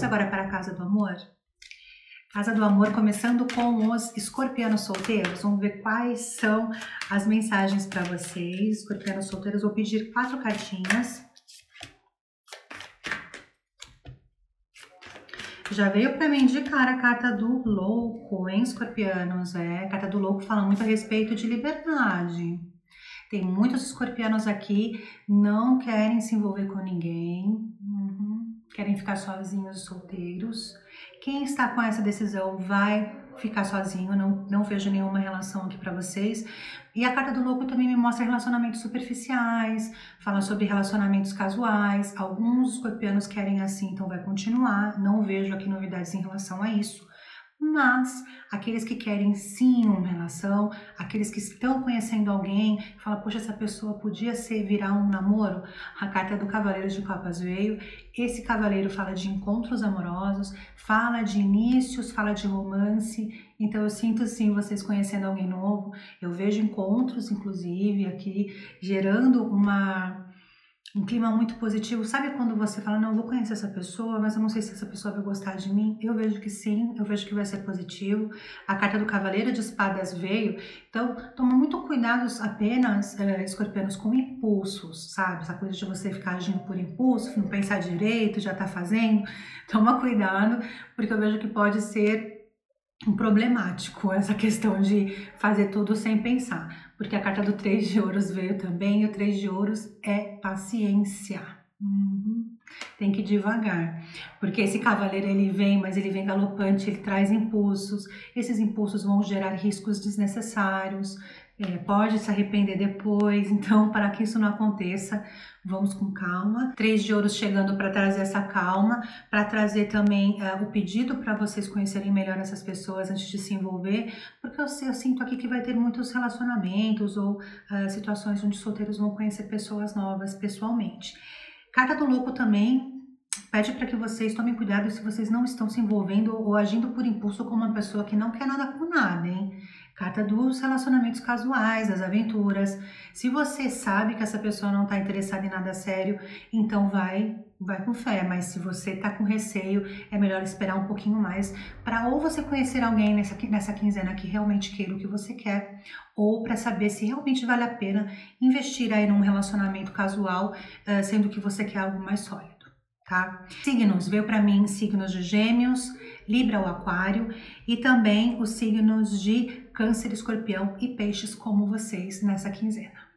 Vamos agora para a casa do amor? Casa do Amor, começando com os escorpianos solteiros. Vamos ver quais são as mensagens para vocês. Escorpianos solteiros, vou pedir quatro cartinhas. Já veio para me indicar a carta do louco, hein, escorpianos? É, a carta do louco fala muito a respeito de liberdade. Tem muitos escorpianos aqui, não querem se envolver com ninguém, querem ficar sozinhos, solteiros. Quem está com essa decisão vai ficar sozinho, não, não vejo nenhuma relação aqui para vocês. E a carta do louco também me mostra relacionamentos superficiais, fala sobre relacionamentos casuais. Alguns escorpianos querem assim, então vai continuar. Não vejo aqui novidades em relação a isso. Mas aqueles que querem sim uma relação, aqueles que estão conhecendo alguém, fala, poxa, essa pessoa podia ser virar um namoro. A carta do Cavaleiro de Copas veio. Esse cavaleiro fala de encontros amorosos, fala de inícios, fala de romance. Então eu sinto sim vocês conhecendo alguém novo. Eu vejo encontros, inclusive, aqui gerando uma um clima muito positivo. Sabe quando você fala, não, eu vou conhecer essa pessoa, mas eu não sei se essa pessoa vai gostar de mim? Eu vejo que sim, eu vejo que vai ser positivo. A carta do Cavaleiro de Espadas veio, então toma muito cuidado apenas, é, escorpianos, com impulsos, sabe? Essa coisa de você ficar agindo por impulso, não pensar direito, já tá fazendo. Toma cuidado, porque eu vejo que pode ser problemático essa questão de fazer tudo sem pensar, porque a carta do três de ouros veio também, e o três de ouros é paciência. Uhum. Tem que ir devagar, porque esse cavaleiro ele vem, mas ele vem galopante, ele traz impulsos. Esses impulsos vão gerar riscos desnecessários, é, pode se arrepender depois. Então, para que isso não aconteça, vamos com calma. Três de ouros chegando para trazer essa calma, para trazer também é, o pedido para vocês conhecerem melhor essas pessoas antes de se envolver, porque eu, eu sinto aqui que vai ter muitos relacionamentos ou é, situações onde solteiros vão conhecer pessoas novas pessoalmente. Carta do louco também pede para que vocês tomem cuidado se vocês não estão se envolvendo ou agindo por impulso com uma pessoa que não quer nada com nada, hein? Carta dos relacionamentos casuais, das aventuras. Se você sabe que essa pessoa não está interessada em nada sério, então vai, vai com fé. Mas se você está com receio, é melhor esperar um pouquinho mais para ou você conhecer alguém nessa, nessa quinzena que realmente queira o que você quer, ou para saber se realmente vale a pena investir aí num relacionamento casual, uh, sendo que você quer algo mais sólido. Tá? Signos, veio para mim signos de Gêmeos, Libra ou Aquário e também os signos de Câncer, Escorpião e Peixes como vocês nessa quinzena.